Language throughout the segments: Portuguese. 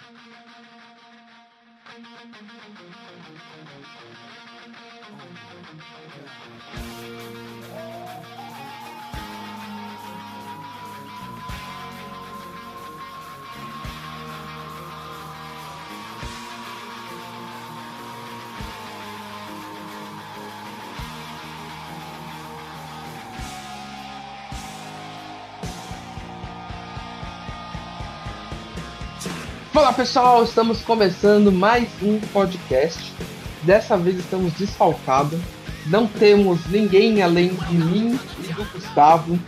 Thank you. Fala pessoal, estamos começando mais um podcast. Dessa vez estamos desfalcados. Não temos ninguém além de mim e do Gustavo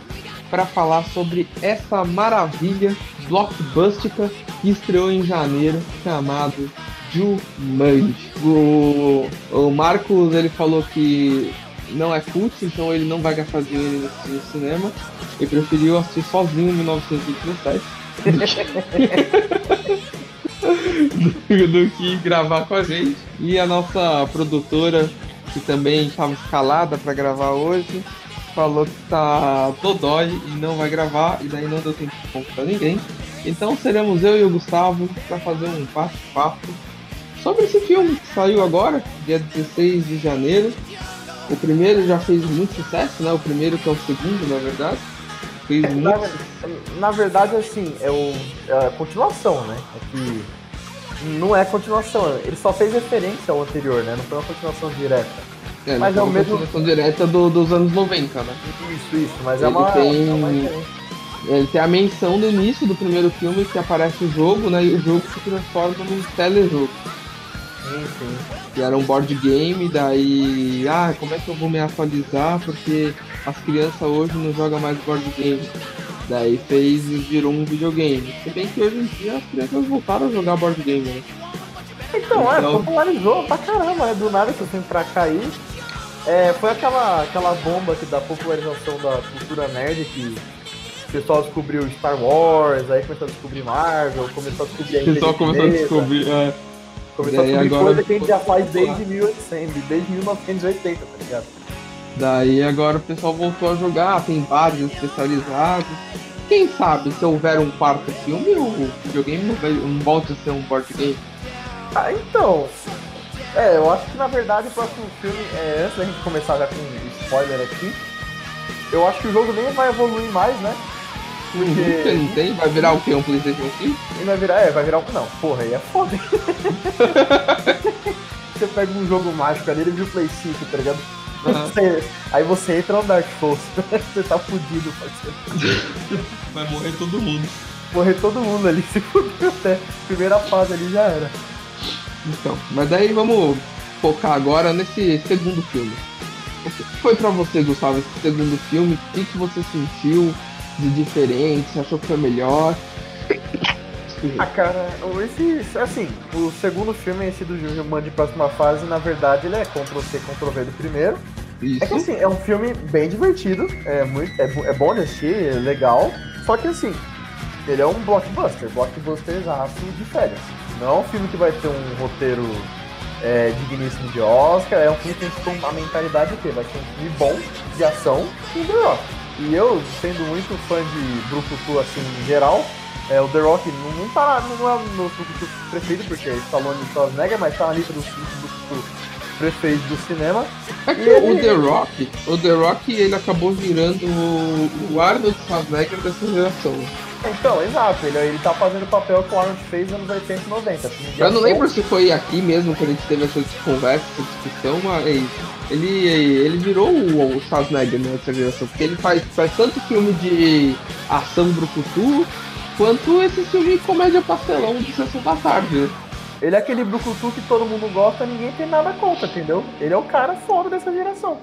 para falar sobre essa maravilha blockbustica que estreou em janeiro, chamado Jumanji. O, o Marcos ele falou que não é cult, então ele não vai gastar dinheiro no cinema. Ele preferiu assistir sozinho em 1927. do, do que gravar com a gente. E a nossa produtora, que também estava escalada para gravar hoje, falou que tá dodói e não vai gravar, e daí não deu tempo de contar ninguém. Então seremos eu e o Gustavo para fazer um papo-papo sobre esse filme que saiu agora, dia 16 de janeiro. O primeiro já fez muito sucesso, né? O primeiro que é o segundo, na verdade. Fez muito Na, na verdade, assim, é, o, é a continuação, né? É que não é continuação, ele só fez referência ao anterior, né? Não foi uma continuação direta. É, Mas é o uma mesmo- continuação direta do- dos anos 90, né? Isso, isso, mas é Ele uma, tem- é uma. Ele tem a menção no início do primeiro filme que aparece o jogo, né? E o jogo se transforma num telejogo. Sim, sim. Que era um board game, daí. Ah, como é que eu vou me atualizar? Porque as crianças hoje não jogam mais board game. Daí fez e virou um videogame. Se bem que hoje em dia as crianças voltaram a jogar board game, né? Então, é, Então- popularizou pra caramba, né? Do nada que eu vim pra cá aí. É, foi aquela, aquela bomba que da popularização da cultura nerd que o pessoal descobriu Star Wars, aí começou a descobrir Marvel, começou a descobrir a O pessoal começou a descobrir. É, Começou a descobrir agora- coisa que a gente já faz desde 1800, desde 1980, tá ligado? Daí agora o pessoal voltou a jogar, tem vários especializados. Quem sabe se houver um quarto filme, o videogame não, vai, não volta a ser um board game. Ah, então. É, eu acho que na verdade o próximo filme, é, antes da gente começar já com spoiler aqui, eu acho que o jogo nem vai evoluir mais, né? Porque Porque não tem, vai virar o quê? Um Playstation 5? ele vai virar, é, vai virar um. Não, porra, aí é foda. você pega um jogo mágico ali, ele vira o Play 5, tá ligado? Você- aí você entra no Dark Souls, você tá fudido, parceiro. Vai morrer todo mundo. Morrer todo mundo ali, se fudeu até. Primeira fase ali já era. Então, mas daí vamos focar agora nesse segundo filme. O que foi pra você, Gustavo, esse segundo filme? O que, que você sentiu de diferente? Você achou que foi melhor? Ah, cara, esse, assim, o segundo filme, esse do Jumanji Próxima Fase, na verdade, ele é Ctrl-C, Ctrl-V do primeiro. É que, Isso. assim, é um filme bem divertido, é, muito, é, é bom de assistir, é legal, só que, assim, ele é um blockbuster, blockbuster exato de férias. Não é um filme que vai ter um roteiro é, digníssimo de Oscar, é um filme que tem uma mentalidade que vai ser um filme bom, de ação e Rock. E eu, sendo muito fã de Brucutu, assim, em geral, é, o The Rock não, não, tá, não é o meu Brucutu preferido, porque é Stallone e Schwarzenegger, mas tá na lista dos cinco Brucutu prefeitos do cinema. É que E ele- o The Rock, o The Rock, ele acabou virando o, o Arnold Schwarzenegger dessa geração. Então, exato, ele, ele tá fazendo o papel que o Arnold fez nos anos 80 e 90. filme de Eu não lembro se foi aqui mesmo que a gente teve essa conversa, essa discussão, mas ele, ele virou o, o Schwarzenegger nessa geração, porque ele faz, faz tanto filme de ação brucutu, quanto esse filme comédia pastelão de sessão da tarde, né? Ele é aquele brucutu que todo mundo gosta, ninguém tem nada contra, entendeu? Ele é o cara foda dessa geração.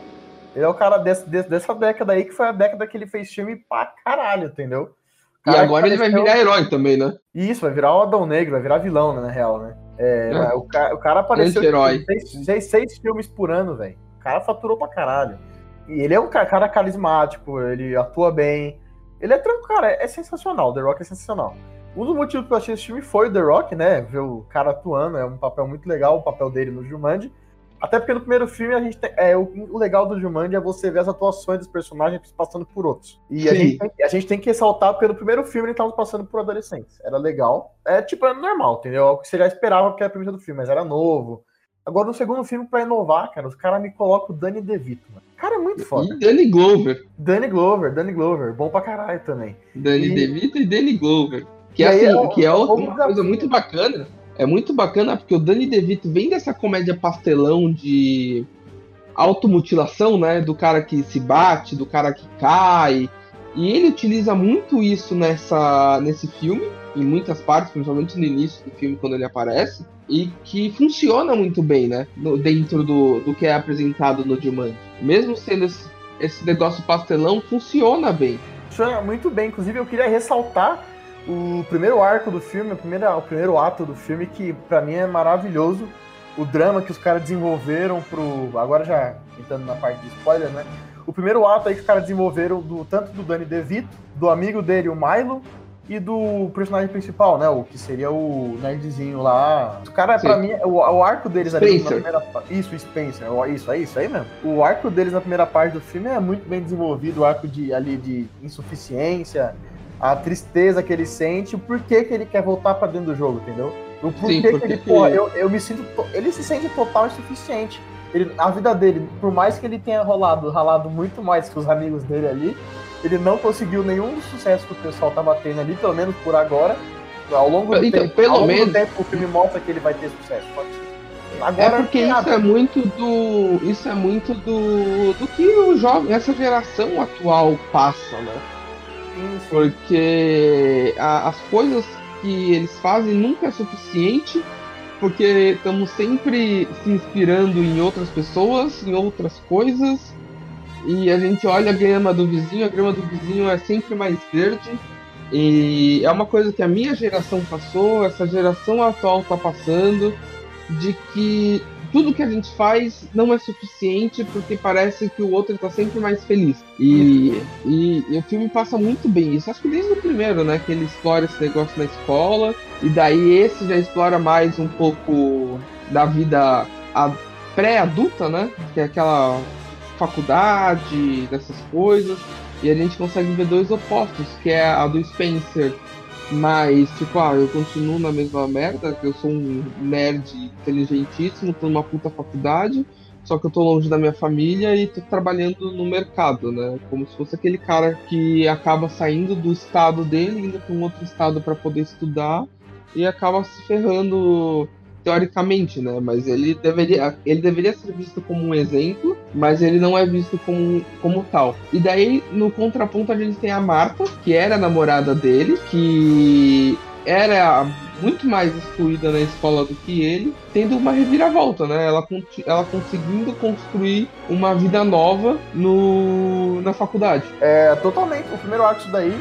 Ele é o cara desse, desse- dessa década aí, que foi a década que ele fez filme pra caralho, entendeu? E Cara, agora ele vai virar herói também, né? Isso, vai virar o Adão Negro, vai virar vilão, né, na real, né? É, É. O, cara, o cara apareceu herói. seis, seis, seis filmes por ano, velho. O cara faturou pra caralho. E ele é um ca- cara carismático, ele atua bem. Ele é tranquilo, cara, é sensacional. The Rock é sensacional. Um dos motivos que eu achei esse filme foi o The Rock, né? Ver o cara atuando, é um papel muito legal, o papel dele no Jumanji. Até porque no primeiro filme a gente tem, é, o, legal do Jumanji é você ver as atuações dos personagens passando por outros. E a gente, tem, a gente, tem, que ressaltar porque no primeiro filme ele tava passando por adolescentes. Era legal. É tipo, é normal, entendeu? É o que você já esperava porque era a primeira do filme, mas era novo. Agora no segundo filme, pra inovar, cara, os caras me colocam o Danny DeVito, mano. Cara, é muito foda. E Danny Glover. Danny Glover, Danny Glover. Bom pra caralho também. Danny e... DeVito e Danny Glover. Que, é, assim, é, que é outra, uma coisa muito bacana é muito bacana porque o Danny DeVito vem dessa comédia pastelão de automutilação, né? Do cara que se bate, do cara que cai. E ele utiliza muito isso nessa, nesse filme, em muitas partes, principalmente no início do filme, quando ele aparece, e que funciona muito bem, né? No, dentro do, do que é apresentado no Jumanji. Mesmo sendo esse, esse negócio pastelão, funciona bem. Funciona muito bem. Inclusive, eu queria ressaltar o primeiro arco do filme, o primeiro, o primeiro ato do filme, que para mim é maravilhoso. O drama que os caras desenvolveram pro. Agora já entrando na parte de spoiler, né? O primeiro ato aí que os caras desenvolveram, do, tanto do Danny DeVito, do amigo dele, o Milo, e do personagem principal, né? O que seria o nerdzinho lá. O cara, Sim. pra mim, o, o arco deles ali na primeira Isso, Spencer. Isso, é isso aí mesmo. O arco deles na primeira parte do filme é muito bem desenvolvido, o arco de, ali de insuficiência a tristeza que ele sente, o porquê que ele quer voltar para dentro do jogo, entendeu? O porquê Sim, porque que ele, porra, eu, eu me sinto. Ele se sente total insuficiente. Ele, a vida dele, por mais que ele tenha rolado, ralado muito mais que os amigos dele ali, ele não conseguiu nenhum sucesso que o pessoal tava tendo ali, pelo menos por agora. Ao longo do então, tempo, pelo ao longo menos... do tempo o filme mostra que ele vai ter sucesso. Agora, é porque isso é muito do. Isso é muito do. do que o jovem, essa geração atual passa, né? Porque a, as coisas que eles fazem nunca é suficiente, porque estamos sempre se inspirando em outras pessoas, em outras coisas, e a gente olha a grama do vizinho, a grama do vizinho é sempre mais verde. E é uma coisa que a minha geração passou, essa geração atual está passando, de que tudo que a gente faz não é suficiente porque parece que o outro está sempre mais feliz. E, e, e, o filme passa muito bem isso. Acho que desde o primeiro, né? Que ele explora esse negócio na escola. E daí esse já explora mais um pouco da vida pré-adulta, né? Que é aquela faculdade, dessas coisas. E a gente consegue ver dois opostos, que é a do Spencer mas, tipo, ah, eu continuo na mesma merda, que eu sou um nerd inteligentíssimo, tô numa puta faculdade, só que eu tô longe da minha família e tô trabalhando no mercado, né? Como se fosse aquele cara que acaba saindo do estado dele, indo para um outro estado para poder estudar e acaba se ferrando teoricamente, né? Mas ele deveria, ele deveria ser visto como um exemplo, mas ele não é visto como, como tal. E daí, no contraponto, a gente tem a Marta, que era a namorada dele, que era muito mais excluída na escola do que ele, tendo uma reviravolta, né? Ela, ela conseguindo construir uma vida nova no, na faculdade. É, totalmente. O primeiro disso daí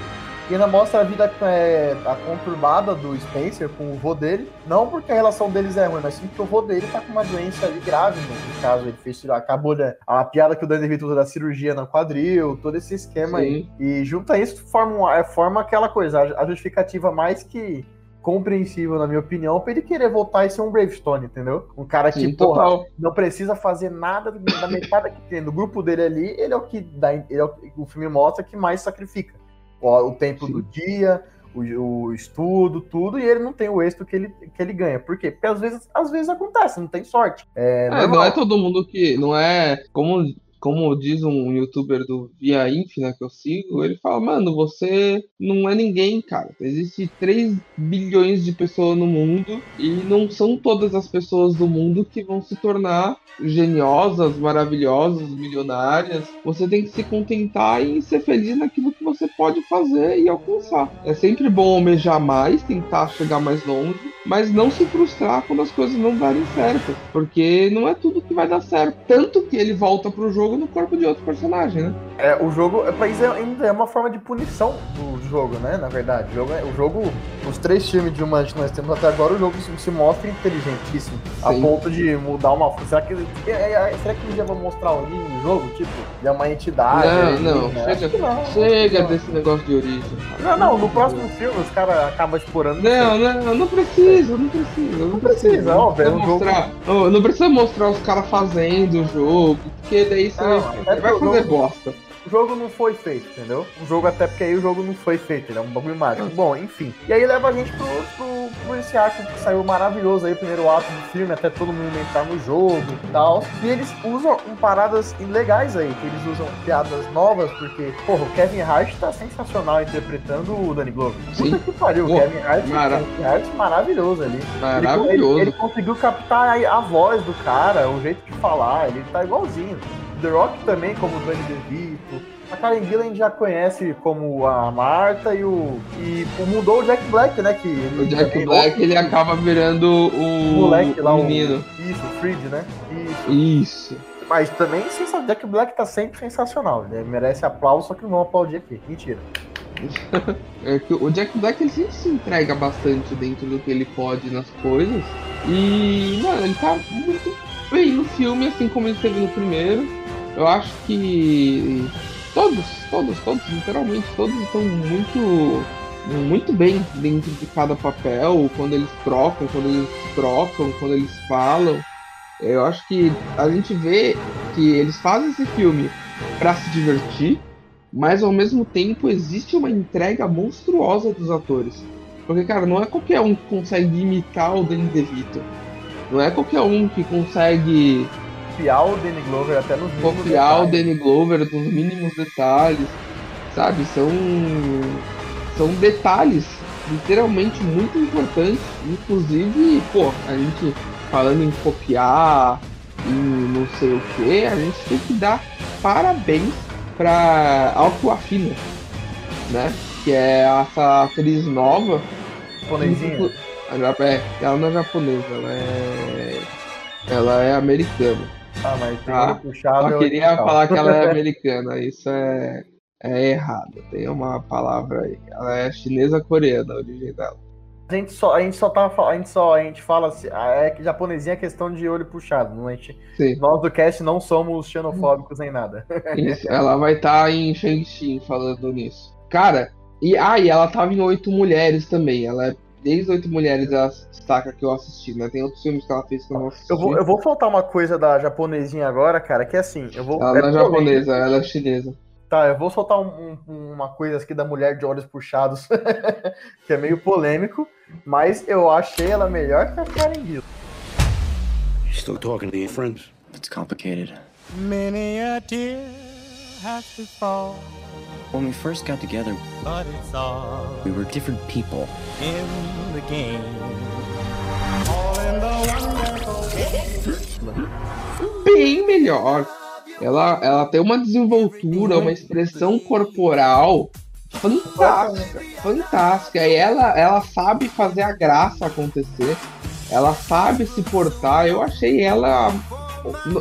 e ainda mostra a vida é, a conturbada do Spencer com o vô dele. Não porque a relação deles é ruim, mas sim porque o vô dele tá com uma doença ali grave, né? no caso. Ele fez acabou né, a piada que o Danny DeVito da cirurgia no quadril, todo esse esquema sim. aí. E junta isso, forma, é, forma aquela coisa, a justificativa mais que compreensível, na minha opinião, pra ele querer voltar e ser um Bravestone, entendeu? Um cara que, Sim, porra, não precisa fazer nada da metade que tem. No grupo dele ali, ele é o que dá. Ele é o, o filme mostra que mais sacrifica o, o tempo Sim. do dia, o, o, estudo, tudo, e ele não tem o êxito que ele, que ele ganha. Por quê? Porque às vezes, às vezes acontece, não tem sorte. É, é não é todo mundo que. Não é. Como como diz um youtuber do Via Infina que eu sigo, ele fala, mano, você não é ninguém, cara. Existe 3 bilhões de pessoas no mundo e não são todas as pessoas do mundo que vão se tornar geniosas, maravilhosas, milionárias. Você tem que se contentar em ser feliz naquilo que você pode fazer e alcançar. É sempre bom almejar mais, tentar chegar mais longe, mas não se frustrar quando as coisas não darem certo, porque não é tudo que vai dar certo. Tanto que ele volta pro jogo no corpo de outro personagem, né? É, o jogo, pra isso é- ainda é uma forma de punição do jogo, né? Na verdade. O jogo, é- o jogo os três filmes de Jumanji que nós temos até agora, o jogo se, mostra inteligentíssimo. A Sim. ponto de mudar uma. Será que, é, é, será que um dia vão mostrar a origem do jogo? Tipo, de uma entidade. não, não, né? Chega, não, chega não. desse negócio de origem. Não, não, no próximo filme os caras acabam explorando. Não, não, não precisa, não precisa. Não, Não precisa, Não é precisa um jogo- mostrar, não, não precisa mostrar os caras fazendo o jogo, porque daí Não, vai, até você vai fazer jogo- bosta. O jogo não foi feito, entendeu? O jogo, até porque aí o jogo não foi feito, ele é um bagulho mágico. Bom, enfim. E aí leva a gente pro, pro, pro esse arco que saiu maravilhoso aí, o primeiro ato do filme, até todo mundo entrar no jogo e tal. E eles usam paradas legais aí, que eles usam piadas novas, porque, porra, o Kevin Hart tá sensacional interpretando o Danny Glover. Sim. Puta que pariu, o Kevin Hart, mara- Kevin Hart maravilhoso ali. Ele- Maravilhoso. Ele, ele conseguiu captar a, a voz do cara, o jeito de falar, ele tá igualzinho. The Rock também, como o Danny DeVito. A Karen Gillan já conhece como a Marta e o. E mudou o Jack Black, né? Que O Jack Black ele acaba virando o, o moleque lá, o o menino. Isso, o Freed, né? Isso. Isso. Mas também, sensa- Jack Black tá sempre sensacional. Ele merece aplauso, só que não vão aplaudir aqui. Mentira. É que o Jack Black ele sempre se entrega bastante dentro do que ele pode nas coisas. E, mano, ele tá muito bem no filme, assim como ele esteve no primeiro. Eu acho que todos, todos, todos, literalmente todos estão muito, muito bem dentro de cada papel, quando eles trocam, quando eles trocam, quando eles falam. Eu acho que a gente vê que eles fazem esse filme pra se divertir, mas ao mesmo tempo existe uma entrega monstruosa dos atores. Porque, cara, não é qualquer um que consegue imitar o Danny DeVito. Não é qualquer um que consegue Copiar o Danny Glover até nos mínimos copiar o detalhes. Danny Glover nos mínimos detalhes. Sabe? São, são detalhes literalmente muito importantes. Inclusive, pô, a gente falando em copiar e não sei o que, a gente tem que dar parabéns pra Aquafina, né? Que é essa atriz nova. Japonesinha. Ela é, ela não é japonesa, ela é. Ela é americana. Ah, mas tem Ah, olho puxado. É queria oriental. falar que ela é americana, isso é, é errado. Tem uma palavra aí. Ela é chinesa coreana, a origem dela. A gente só, a gente só tá, a gente só, a gente fala assim, ah, é que japonesinha é questão de olho puxado, não é? a gente, Sim. nós do cast não somos xenofóbicos nem nada. Isso, ela vai estar em Shang-Chi falando nisso. Cara, e, ah, e ela tava em Oito Mulheres também. Ela é desde Oito Mulheres, ela destaca que eu assisti, né? Tem outros filmes que ela fez que eu não assisti. Eu vou, eu vou soltar uma coisa da japonesinha agora, cara, que é assim, eu vou. Ela é não é polêmico. japonesa, ela é chinesa. Tá, eu vou soltar um- um- uma coisa aqui da mulher de olhos puxados, que é meio polêmico, mas eu achei ela melhor que a Karen. You still talking to your friends? It's complicated. Many a tear has to fall, When we first got together, but it's all we were different people. in the game. All in the wonderful bem melhor. Ela, ela tem uma desenvoltura, uma expressão corporal fantástica, fantástica. E ela, ela sabe fazer a graça acontecer. Ela sabe se portar. Eu achei ela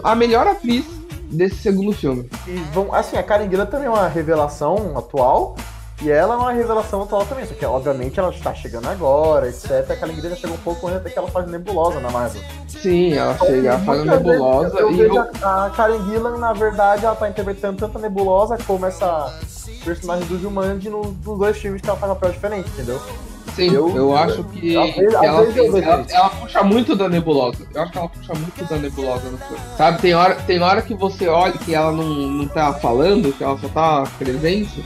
a melhor atriz desse segundo filme. E vão, assim, a Karen Gillan também é uma revelação atual, e ela é uma revelação atual também, só que obviamente ela está chegando agora, etc. A Karen Gillan já chegou um pouco antes daquela fase nebulosa na Marvel. Sim, ela chega fazendo Muitas vezes nebulosa Eu, e vejo eu, a, Karen Gillan, na verdade, ela tá interpretando tanto a nebulosa como essa personagem do Jumanji no- nos dois filmes que ela faz papel diferente, entendeu? Sim, eu- eu, acho que, que ela, ela, ela puxa muito da nebulosa. Eu acho que ela puxa muito da nebulosa no filme. Sabe, tem hora, tem hora que você olha que ela não, não tá falando, que ela só tá presente,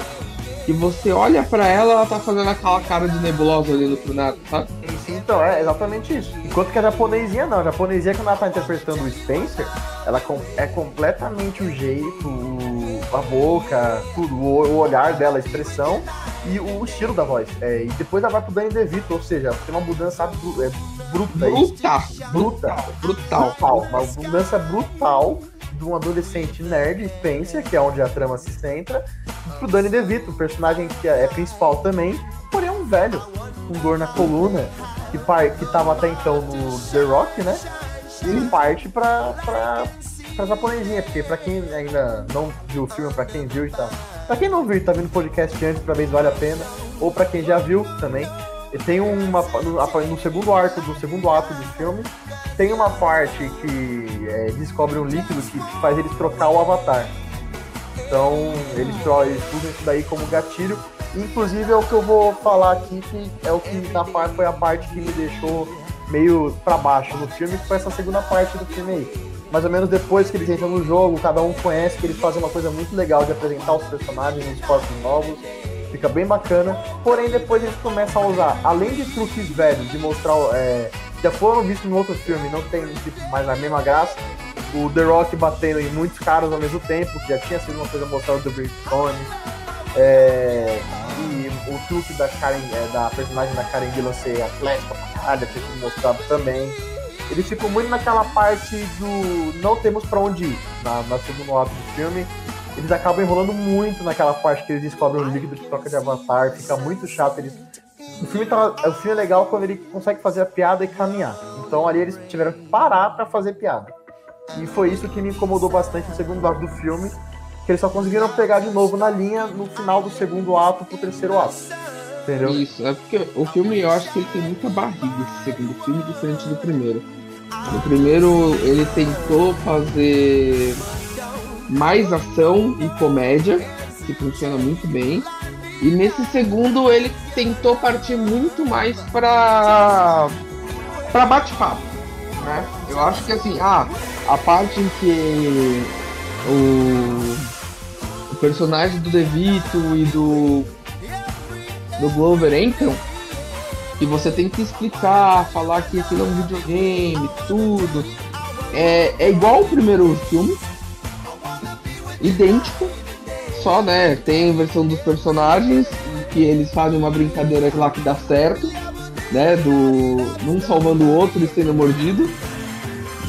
que você olha pra ela, ela tá fazendo aquela cara de nebulosa olhando pro nada, sabe? Sim, sim, então, é exatamente isso. Enquanto que a japonesinha não. A japonesinha, quando ela tá interpretando o Spencer, ela é completamente o jeito, o- a boca, tudo, o, olhar dela, a expressão e o estilo da voz. É, e depois ela vai pro Danny DeVito, ou seja, tem uma mudança bru- é, bruta. é isso. Brutal, Bruta. brutal. Brutal. Uma mudança brutal de um adolescente nerd, Spencer, que é onde a trama se centra, pro Danny DeVito, personagem que é principal também, porém é um velho, com dor na coluna, que, par, que tava até então no The Rock, né? E ele parte pra, pra, pra japonesinha, porque pra quem ainda não viu o filme, pra quem viu e tá. Pra quem não viu e tá vendo o podcast antes, pra ver se vale a pena. Ou pra quem já viu também. Tem uma. No, segundo arco, do segundo ato do filme, tem uma parte que é, descobre um líquido que faz eles trocar o avatar. Então eles, eles isso daí como gatilho. Inclusive é o que eu vou falar aqui, que é o que na parte foi a parte que me deixou meio pra baixo no filme, que foi essa segunda parte do filme aí. Mais ou menos depois que eles entram no jogo, cada um conhece que eles fazem uma coisa muito legal de apresentar os personagens nos corpos novos. Fica bem bacana. Porém, depois eles começam a usar, além de truques velhos, de mostrar. É, já foram vistos no outro filme, não tem tipo, mais a mesma graça. O The Rock batendo em muitos caras ao mesmo tempo, que já tinha sido uma coisa mostrada do Brimstone. É, e o truque da Karen, é, da personagem da Karen Gillan ser atlética pra caralho, tinha sido mostrado também. Eles ficam muito naquela parte do não temos pra onde ir, na, na segundo ato do filme. Eles acabam enrolando muito naquela parte que eles descobrem o líquido de troca de avatar, fica muito chato. Eles... O, filme tá, o filme é legal quando ele consegue fazer a piada e caminhar. Então ali eles tiveram que parar pra fazer piada. E foi isso que me incomodou bastante no segundo ato do filme, que eles só conseguiram pegar de novo na linha no final do segundo ato pro terceiro ato. Entendeu? Isso, é porque o filme eu acho que ele tem muita barriga, esse segundo filme, diferente do primeiro. No primeiro ele tentou fazer mais ação e comédia, que funciona muito bem. E nesse segundo ele tentou partir muito mais pra, pra bate-papo. Né? Eu acho que assim, ah, a parte em que o, o personagem do DeVito e do do Glover entram e você tem que explicar, falar que aquilo é um videogame, tudo. É, é igual o primeiro filme, idêntico, só né, tem a versão dos personagens, que eles fazem uma brincadeira lá que dá certo, né? Do. Um salvando o outro e sendo mordido.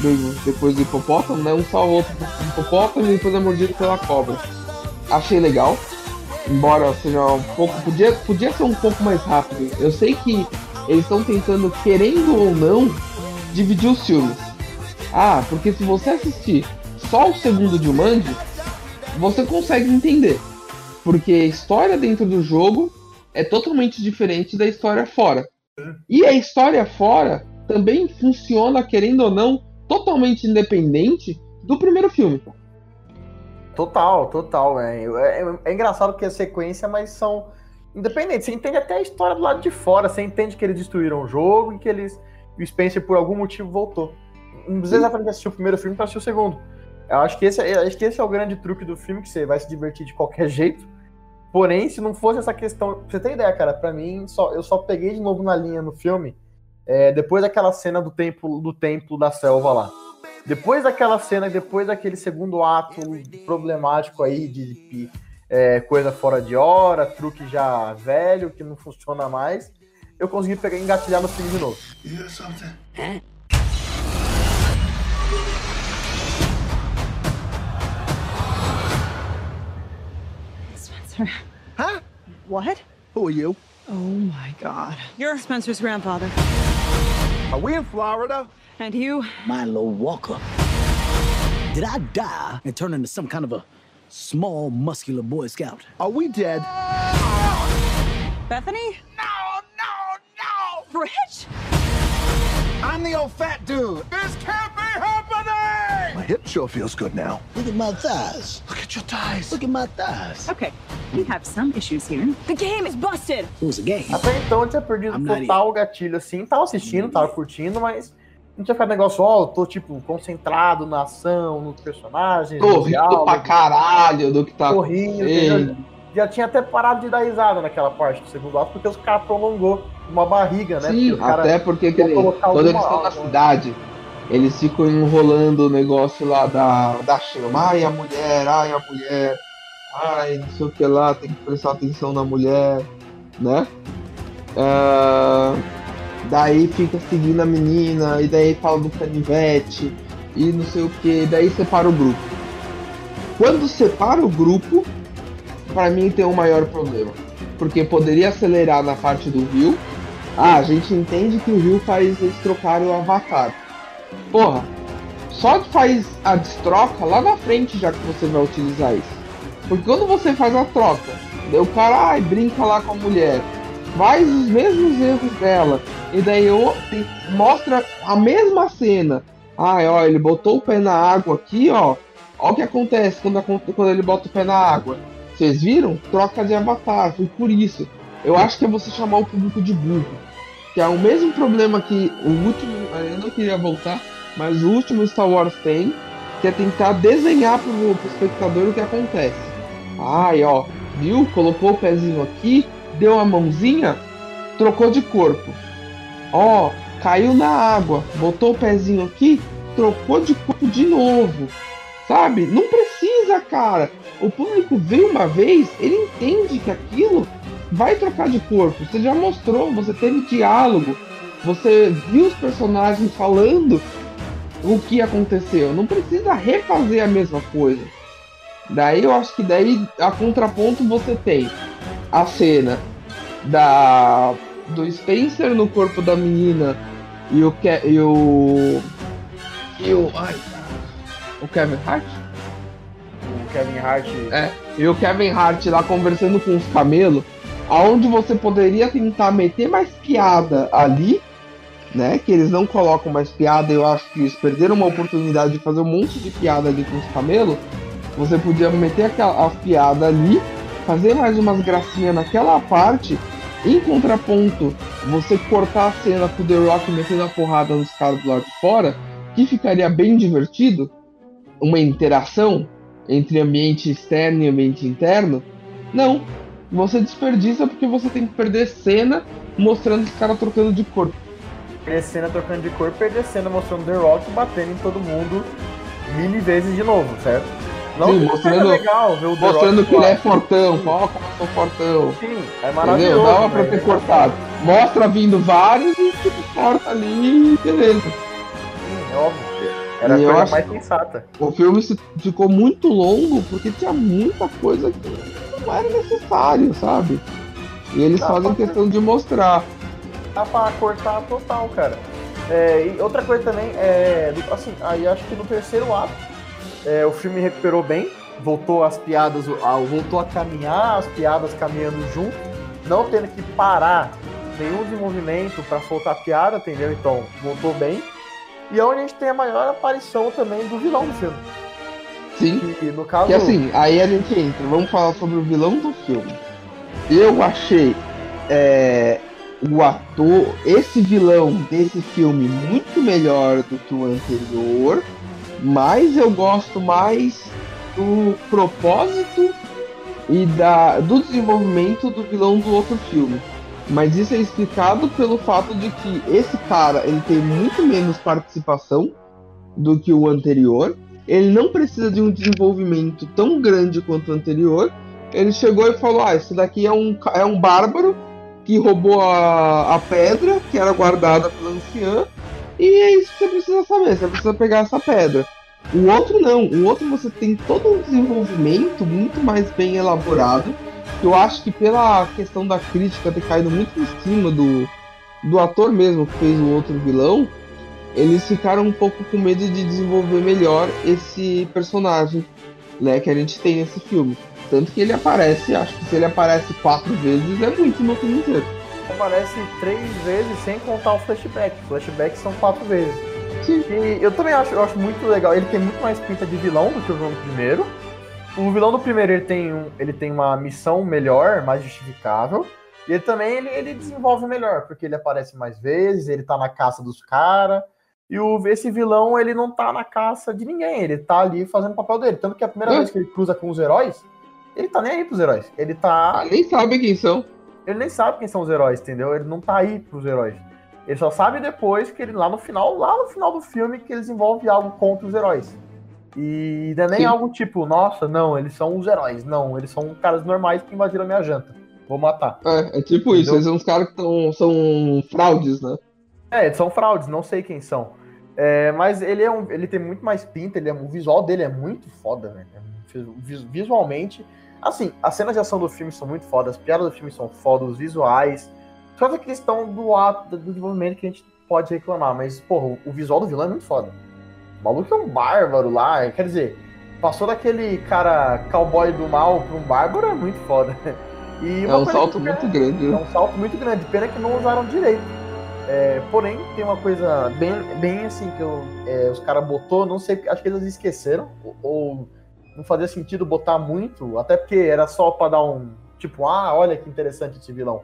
do- depois do hipopótamo, né? Um salva o outro do hipopótamo e depois é mordido pela cobra. Achei legal embora seja um pouco. Podia, podia ser um pouco mais rápido. Eu sei que eles estão tentando, querendo ou não, dividir os filmes. Ah, porque se você assistir só o segundo de Jumanji, você consegue entender. Porque a história dentro do jogo é totalmente diferente da história fora. E a história fora também funciona, querendo ou não, totalmente independente do primeiro filme. Total, total. É, é, é engraçado que é sequência, mas são independentes. Você entende até a história do lado de fora. Você entende que eles destruíram o jogo e que eles. O Spencer, por algum motivo, voltou. Não precisa exatamente assistir o primeiro filme para assistir o segundo. Eu acho que, esse, é- acho que esse é o grande truque do filme, que você vai se divertir de qualquer jeito. Porém, se não fosse essa questão. Pra você ter ideia, cara, pra mim, só, eu só peguei de novo na linha no filme é, depois daquela cena do templo, do templo da selva lá. Depois daquela cena, depois daquele segundo ato problemático aí de, de, é, coisa fora de hora, truque já velho, que não funciona mais, eu consegui pegar e engatilhar no filme de novo. Spencer. Huh? What? Who are you? Oh my god. You're Spencer's grandfather. Are we in Florida? And you? Milo Walker. Did I die and turn into some kind of a small, muscular Boy Scout? Are we dead? Bethany? No, no, no! Rich? I'm the old fat dude. This can't be happening! My hip sure feels good now. Look at my thighs. Look at your thighs. Look at my thighs. Okay, we have some issues here. The game is busted! It was a game. Até então eu tinha perdido I'm total o gatilho, assim, tava assistindo, tava curtindo, mas não tinha ficado negócio, ó, eu tô, tipo, concentrado na ação, nos personagens, nos Corrido pra caralho do que tá correndo, entendeu? Já tinha até parado de dar risada naquela parte do segundo ato, porque os caras prolongou uma barriga, né? Sim, Porque até porque que colocar quando eles estão na cidade, eles ficam enrolando o negócio lá da, da chama. Ai, a mulher, ai, a mulher, ai, não sei o que lá, tem que prestar atenção na mulher, né? Ah, daí fica seguindo a menina, e daí fala do canivete, e não sei o que, daí separa o grupo. Quando separa o grupo, pra mim tem um maior problema. Porque poderia acelerar na parte do Rio. Ah, a gente entende que o Rio faz eles trocarem o avatar. Porra, só faz a destroca lá na frente já que você vai utilizar isso. Porque quando você faz a troca, o cara ai, brinca lá com a mulher, faz os mesmos erros dela, e daí eu, mostra a mesma cena. Ai, ó, ele botou o pé na água aqui, ó. Ó o que acontece quando, quando ele bota o pé na água. Vocês viram? Troca de avatar, foi por isso. Eu acho que é você chamar o público de burro. Que é o mesmo problema que o último. Eu não queria voltar, mas o último Star Wars tem, que é tentar desenhar pro, pro espectador o que acontece. Ai, ó, viu? Colocou o pezinho aqui, deu a mãozinha, trocou de corpo. Ó, caiu na água, botou o pezinho aqui, trocou de corpo de novo. Sabe? Não precisa, cara. O público vê uma vez, ele entende que aquilo vai trocar de corpo. Você já mostrou, você teve diálogo, você viu os personagens falando o que aconteceu. Não precisa refazer a mesma coisa. Daí eu acho que daí a contraponto você tem a cena da do Spencer no corpo da menina e o Ke e o e o ai, o Kevin Hart O Kevin Hart. é e o Kevin Hart lá conversando com os camelos aonde você poderia tentar meter mais piada ali né que eles não colocam mais piada eu acho que eles perderam uma oportunidade de fazer um monte de piada ali com os camelos você podia meter aquela piada ali fazer mais umas gracinhas naquela parte em contraponto, você cortar a cena com o The Rock metendo a porrada nos caras do lado de fora, que ficaria bem divertido, uma interação entre ambiente externo e ambiente interno. Não, você desperdiça porque você tem que perder cena mostrando os caras trocando de corpo. Perder cena trocando de cor, perder cena mostrando The Rock batendo em todo mundo mil vezes de novo, certo? Não Sim, mostrando- seja legal ver o The Mostrando Rock que ele é fortão, ó, como sou fortão. Sim, é Entendeu? maravilhoso. Dava pra ter cortado. Mostra vindo vários e tipo, corta ali beleza. Sim, é óbvio. Era a E coisa mais sensata. O filme ficou muito longo porque tinha muita coisa que não era necessário, sabe? E eles Dá fazem questão de mostrar. Dá pra cortar total, cara. É, e outra coisa também é. Assim, aí acho que no terceiro ato é, o filme recuperou bem, voltou as piadas, a- voltou a caminhar, as piadas caminhando junto, não tendo que parar nenhum desenvolvimento pra soltar piada, entendeu? Então, voltou bem. E é onde a gente tem a maior aparição também do vilão do filme. Sim. Que no caso. Que assim, aí a gente entra, vamos falar sobre o vilão do filme. Eu achei é, o ator, esse vilão desse filme muito melhor do que o anterior, mas eu gosto mais do propósito e da, do desenvolvimento do vilão do outro filme. Mas isso é explicado pelo fato de que esse cara ele tem muito menos participação do que o anterior. Ele não precisa de um desenvolvimento tão grande quanto o anterior. Ele chegou e falou: Ah, esse daqui é um, é um bárbaro que roubou a, a pedra que era guardada pela anciã. E é isso que você precisa saber. Você precisa pegar essa pedra. O outro não. O outro você tem todo um desenvolvimento muito mais bem elaborado. Eu acho que pela questão da crítica ter caído muito em cima do, do ator mesmo que fez o outro vilão, eles ficaram um pouco com medo de desenvolver melhor esse personagem né, que a gente tem nesse filme. Tanto que ele aparece, acho que se ele aparece quatro vezes é muito no filme inteiro. Aparece três vezes sem contar o flashback. Flashback são quatro vezes. Sim. E eu também acho, eu acho muito legal. Ele tem muito mais pinta de vilão do que o vilão do primeiro. O vilão do primeiro ele tem, um, ele tem uma missão melhor, mais justificável. E ele também ele, ele desenvolve melhor, porque ele aparece mais vezes, ele tá na caça dos caras. E o, esse vilão, ele não tá na caça de ninguém, ele tá ali fazendo o papel dele. Tanto que a primeira Hum. vez que ele cruza com os heróis, ele tá nem aí pros heróis. Ele tá Ah, nem sabe quem são. Ele nem sabe quem são os heróis, entendeu? Ele não tá aí pros heróis. Ele só sabe depois que ele lá no final, lá no final do filme, que eles envolvem algo contra os heróis. E não é nem Sim. algo tipo, nossa, não, eles são os heróis. Não, eles são caras normais que invadiram a minha janta. Vou matar. É, é tipo isso, Entendeu? eles são uns caras que tão, são fraudes, né? É, eles são fraudes, não sei quem são. É, mas ele é um, ele tem muito mais pinta, ele é, o visual dele é muito foda, velho. É, vis- Visualmente, assim, as cenas de ação do filme são muito fodas, as piadas do filme são fodas, os visuais. Só a questão do ato, do desenvolvimento que a gente pode reclamar, mas, porra, o- visual do vilão é muito foda. O maluco é um bárbaro lá. Quer dizer, passou daquele cara cowboy do mal pra um bárbaro é muito foda. E É um salto que- muito grande, É né? um salto muito grande. Pena que não usaram direito. É, porém, tem uma coisa bem, bem assim que eu, é, os caras botou, não sei, acho que eles esqueceram, ou, ou não fazia sentido botar muito, até porque era só pra dar um tipo, ah, olha que interessante esse vilão.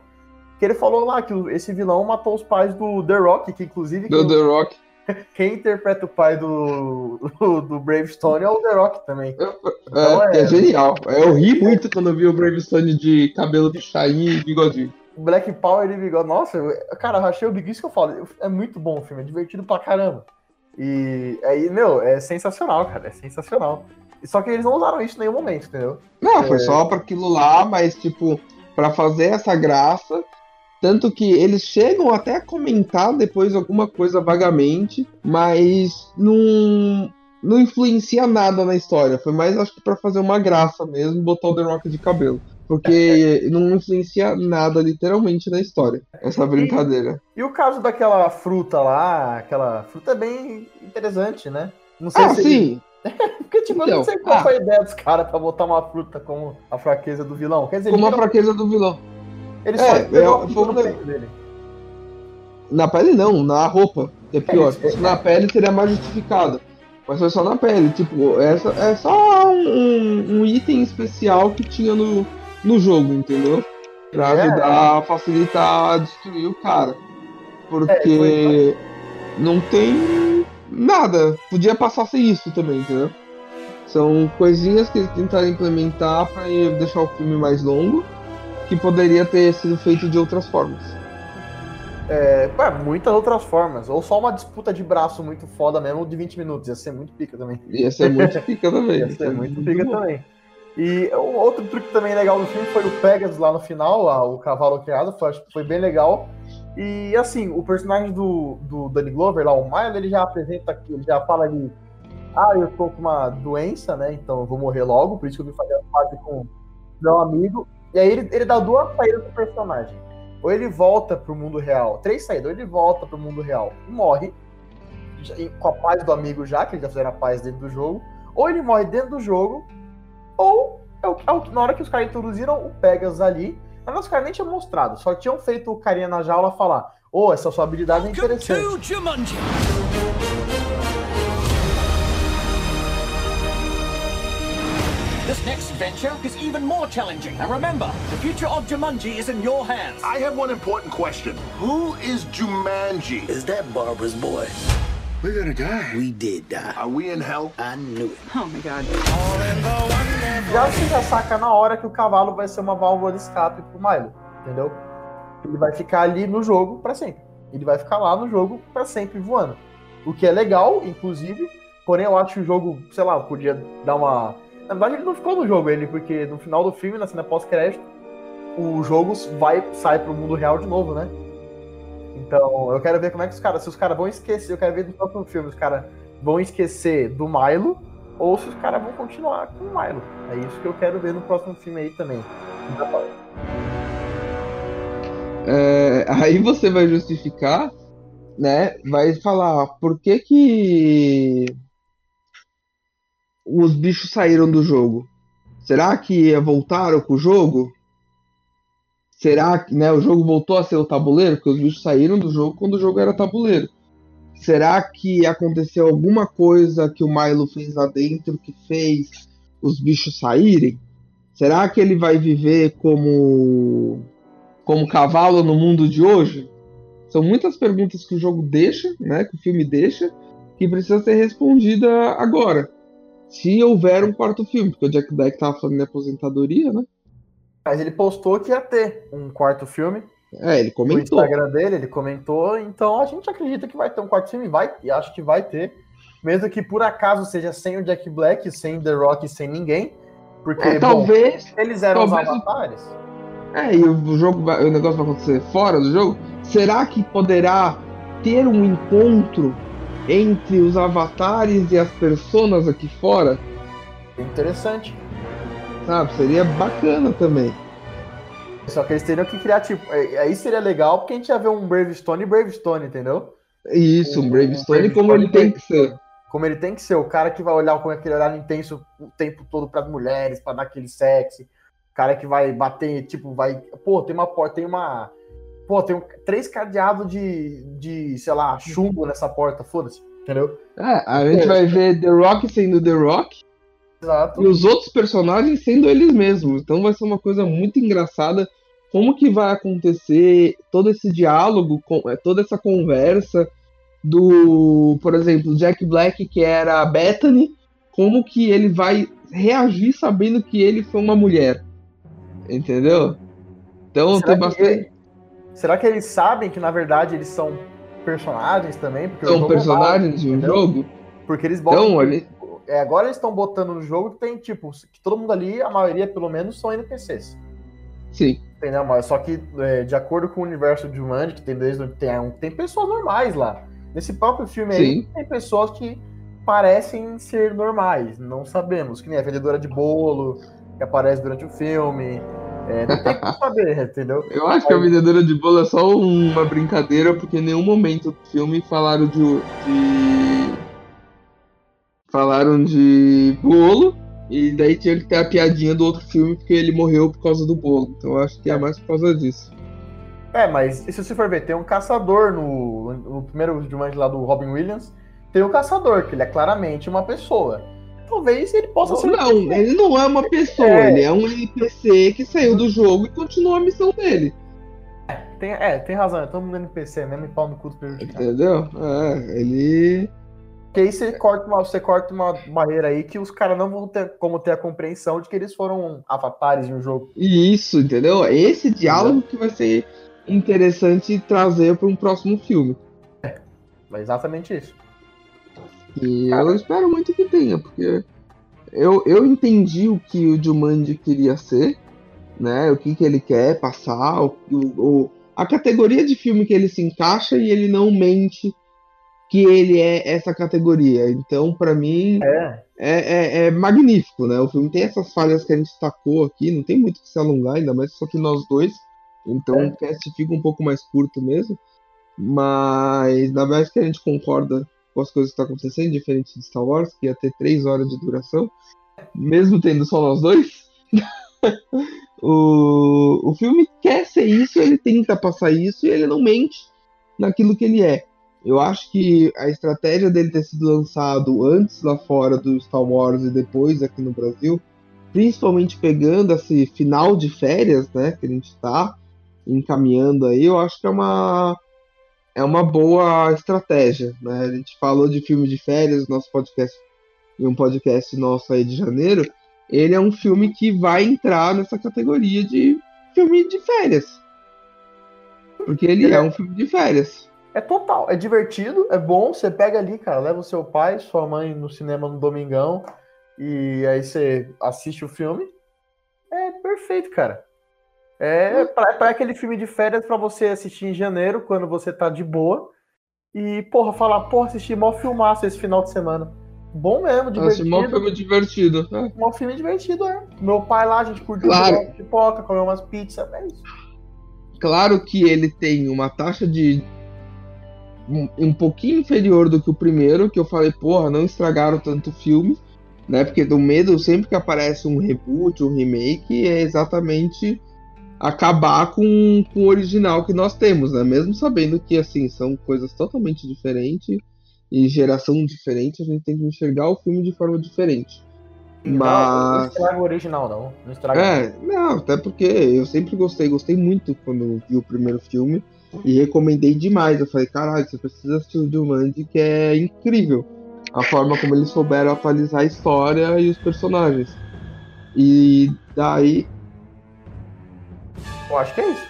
Que ele falou lá que esse vilão matou os pais do The Rock, que inclusive Do quem, The Rock. quem interpreta o pai do, do, do Bravestone é o The Rock também. É, Então, que é genial. Eu ri muito quando vi o Bravestone de cabelo de chainha e bigodinho. Black Power e bigode. Nossa, cara, eu achei o bigode, isso que eu falo. É muito bom o filme, é divertido pra caramba. E aí, meu, é sensacional, cara, é sensacional. Só que eles não usaram isso em nenhum momento, entendeu? Não, foi É. só pra aquilo lá, mas tipo, pra fazer essa graça. Tanto que eles chegam até a comentar depois alguma coisa vagamente, mas não, não influencia nada na história. Foi mais, acho que, pra fazer uma graça mesmo, botar o The Rock de cabelo. Porque não influencia nada, literalmente, na história. Essa brincadeira. E o caso daquela fruta lá, aquela fruta é bem interessante, né? Não sei Ah, se. sim. Porque, tipo, eu não Então, sei qual ah. foi a ideia dos caras pra botar uma fruta como a fraqueza do vilão. Quer dizer, Como a fraqueza do vilão. ele é, só é, no um- peito dele. Na pele não, na roupa. É pior. É, Se fosse na pele seria mais justificado. Mas foi só na pele. Tipo, essa é só um, um- item especial que tinha no, no jogo, entendeu? Pra É. ajudar a facilitar a destruir o cara. Porque É, não tem nada. Podia passar sem isso também, entendeu? São coisinhas que eles tentaram implementar pra deixar o filme mais longo, que poderia ter sido feito de outras formas. É, ué, muitas outras formas. Ou só uma disputa de braço muito foda mesmo de 20 minutos. Ia ser muito pica também. Ia ser muito pica também. Ia ser muito pica também. E outro truque também legal do filme foi o Pegasus lá no final, o cavalo criado, foi, acho que foi bem legal. E assim, o personagem do, do Danny Glover lá, o Milo, ele já apresenta aqui, ele já fala ali, ah, eu tô com uma doença, né? Então eu vou morrer logo, por isso que eu vim fazer a parte com meu amigo. E aí ele, ele dá duas saídas pro personagem. Ou ele volta pro mundo real, três saídas, ou ele volta pro mundo real e morre, já- com a paz do amigo já, que eles já fizeram a paz dentro do jogo, ou ele morre dentro do jogo, ou é o, é o- na hora que os caras introduziram o Pegasus ali, mas os caras nem tinham mostrado, só tinham feito o carinha na jaula falar: Ô, essa sua habilidade é interessante. Jumanji! This next venture is even more challenging. And remember, the future of Jumanji is in your hands. I have one important question. Who is Jumanji? Is that Barbara's boy? We're gonna die. We did die. Are we in hell? I knew it. Oh my god. Já você já saca na hora que o cavalo vai ser uma válvula de escape pro Milo, entendeu? Ele vai ficar ali no jogo pra sempre. Ele vai ficar lá no jogo pra sempre voando. O que é legal, inclusive, porém eu acho que o jogo, sei lá, podia dar uma. Na verdade, ele não ficou no jogo, ele, porque no final do filme, na cena pós-crédito, o jogo vai sai pro mundo real de novo, né? Então, eu quero ver como é que os caras, se os caras vão esquecer, eu quero ver no próximo filme, os caras vão esquecer do Milo ou se os caras vão continuar com o Milo. É isso que eu quero ver no próximo filme aí também. É, aí você vai justificar, né? Vai falar por que que os bichos saíram do jogo? Será que voltaram com o jogo? Será que né, o jogo voltou a ser o tabuleiro? Porque os bichos saíram do jogo quando o jogo era tabuleiro. Será que aconteceu alguma coisa que o Milo fez lá dentro que fez os bichos saírem? Será que ele vai viver como como cavalo no mundo de hoje? São muitas perguntas que o jogo deixa, né, que o filme deixa, que precisa ser respondida agora. Se houver um quarto filme, porque o Jack Black tava falando de aposentadoria, né? Mas ele postou que ia ter um quarto filme É, ele no comentou. Instagram dele, ele comentou, então a gente acredita que vai ter um quarto filme, vai, e acho que vai ter. Mesmo que por acaso seja sem o Jack Black, sem The Rock, sem ninguém. Porque, É, bom, talvez. eles eram talvez- os avatares. É, e o jogo vai- o negócio vai acontecer fora do jogo. Será que poderá ter um encontro entre os avatares e as personas aqui fora? Interessante. Sabe? Seria bacana também. Só que eles teriam que criar, tipo, é- aí seria legal porque a gente ia ver um Bravestone e Bravestone, entendeu? Isso, um Um Bravestone Bravestone como ele tem que ser. como ele tem que ser, o cara que vai olhar com aquele olhar intenso o tempo todo para as mulheres, para dar aquele sexy, o cara que vai bater, tipo, vai, pô, tem uma porta, tem uma, pô, tem um, três cadeados de, de, sei lá, chumbo nessa porta, foda-se, entendeu? É, a gente vai ver The Rock sendo The Rock Exato. e os outros personagens sendo eles mesmos. Então vai ser uma coisa muito engraçada. Como que vai acontecer todo esse diálogo, é, toda essa conversa do, por exemplo, Jack Black, que era a Bethany, como que ele vai reagir sabendo que ele foi uma mulher. Entendeu? Então Será tem que bastante. ele- será que eles sabem que na verdade eles são personagens também? Porque São jogo personagens de um jogo. Porque eles botam. Então, ali. É, agora eles estão botando no jogo que tem, tipo, que todo mundo ali, a maioria pelo menos, são NPCs. Sim. Entendeu? Mas só que, é, de acordo com o universo de Jumanji, que tem desde tem, tem pessoas normais lá. Nesse próprio filme aí, Sim. tem pessoas que parecem ser normais, não sabemos. Que nem a vendedora de bolo, que aparece durante o filme. É, não tem como saber, entendeu? Eu acho que a vendedora de bolo é só uma brincadeira, porque em nenhum momento do filme falaram de. de- Falaram de bolo, e daí tinha que ter a piadinha do outro filme, porque ele morreu por causa do bolo. Então eu acho que é mais por causa disso. É, mas se você for ver, tem um caçador no, no primeiro Jumanji lá do Robin Williams. Tem o caçador, que ele é claramente uma pessoa. Talvez ele possa ser. Não, ele não é uma pessoa, É. ele é um NPC que saiu do jogo e continuou a missão dele. Tem, é, tem razão, é todo mundo NPC, mesmo e pau no cu do prejudicado. Entendeu? É, ele. Porque aí você corta uma, você corta uma barreira aí que os caras não vão ter como ter a compreensão de que eles foram avatares de um jogo. Isso, entendeu? É Esse diálogo que vai ser interessante trazer para um próximo filme. É exatamente isso. E eu espero muito que tenha, porque eu, eu entendi o que o Jumanji queria ser, né? O que, que ele quer passar, o, o- a categoria de filme que ele se encaixa e ele não mente que ele é essa categoria. Então, pra mim, É. é, é, é magnífico, né? O filme tem essas falhas que a gente tacou aqui, não tem muito que se alongar, ainda mais só que nós dois. Então É. o cast fica um pouco mais curto mesmo. Mas na verdade que a gente concorda com as coisas que estão acontecendo, diferente de Star Wars, que ia ter três horas de duração, mesmo tendo só nós dois. o, o filme quer ser isso, ele tenta passar isso e ele não mente naquilo que ele é. Eu acho que a estratégia dele ter sido lançado antes lá fora do Star Wars e depois aqui no Brasil, principalmente pegando esse final de férias, né, que a gente está encaminhando aí, eu acho que é uma é uma boa estratégia, né? A gente falou de filme de férias, nosso podcast e um podcast nosso aí de janeiro, ele é um filme que vai entrar nessa categoria de filme de férias. Porque ele é um filme de férias. É total, é divertido, é bom. Você pega ali, cara, leva o seu pai, sua mãe no cinema no domingão e aí você assiste o filme. É perfeito, cara. É pra, pra aquele filme de férias pra você assistir em janeiro, quando você tá de boa. E, porra, falar, porra, assisti mó filmaço esse final de semana. Bom mesmo, divertido. um filme divertido. né? Mó filme divertido, é. Meu pai lá, a gente curtiu Claro. pipoca, comeu umas pizzas, é isso. Claro que ele tem uma taxa de um, um pouquinho inferior do que o primeiro, que eu falei, porra, não estragaram tanto o filme, né? Porque do medo, sempre que aparece um reboot, um remake, é exatamente acabar com, com o original que nós temos, né? Mesmo sabendo que, assim, são coisas totalmente diferentes e geração diferente, a gente tem que enxergar o filme de forma diferente. Não, não Mas. estraga o original, não. Não estraga. É, não, até porque eu sempre gostei, gostei muito quando vi o primeiro filme e recomendei demais. Eu falei, caralho, você precisa assistir o Jumanji, que é incrível. A forma como eles souberam atualizar a história e os personagens. E daí, Eu acho que é isso.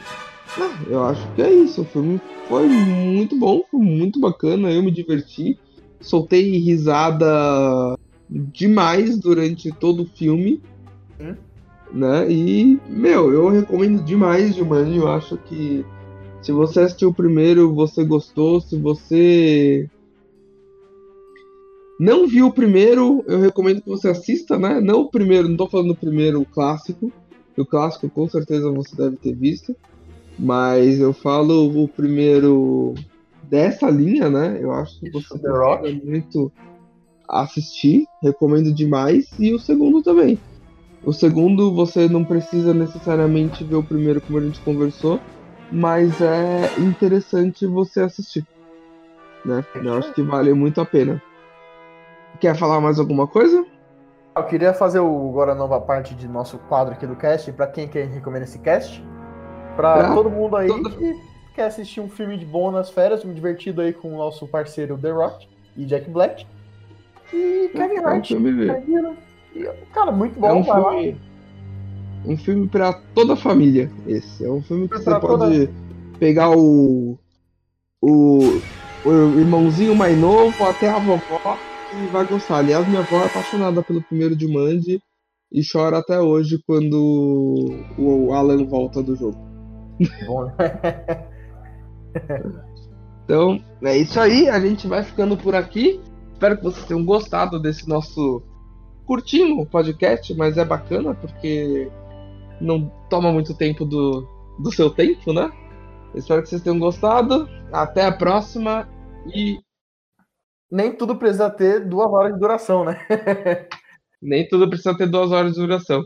ah, eu acho que é isso. O filme foi muito bom, foi muito bacana, eu me diverti. Soltei risada demais durante todo o filme. Hum. Né? E, meu, eu recomendo demais Jumanji. Eu acho que se você assistiu o primeiro, você gostou. Se você não viu o primeiro, eu recomendo que você assista, né? Não o primeiro, não tô falando do primeiro o clássico. O clássico com certeza você deve ter visto. Mas eu falo o primeiro dessa linha, né? Eu acho que você pega muito. assistir, recomendo demais, e o segundo também. O segundo você não precisa necessariamente ver o primeiro como a gente conversou, mas é interessante você assistir. Né? Eu acho que vale muito a pena. Quer falar mais alguma coisa? Eu queria fazer o, agora a nova parte de nosso quadro aqui do cast, pra quem quer recomenda esse cast. Pra Pra todo mundo aí todo- que quer assistir um filme de bom nas férias, um divertido aí com o nosso parceiro The Rock e Jack Black. E Kevin É um Hart. filme, Imagina. E, Cara, muito é bom, um vai lá. filme, um filme pra toda a família. Esse é um filme que você pode pegar o, o o irmãozinho mais novo até a vovó e vai gostar. Aliás, minha avó é apaixonada pelo primeiro de Mandy e chora até hoje quando o Alan volta do jogo. Bom, né? Então, é isso aí. A gente vai ficando por aqui. Espero que vocês tenham gostado desse nosso curtinho podcast, mas é bacana porque não toma muito tempo do, do seu tempo, né? Espero que vocês tenham gostado. Até a próxima e Nem tudo precisa ter duas horas de duração, né? nem tudo precisa ter duas horas de duração.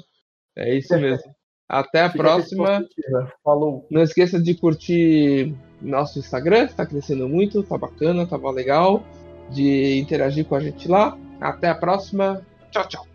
É isso mesmo. Até a Fica próxima. Falou. Não esqueça de curtir nosso Instagram, está crescendo muito, tá bacana, tava legal. De interagir com a gente lá. Até a próxima. Tchau, tchau.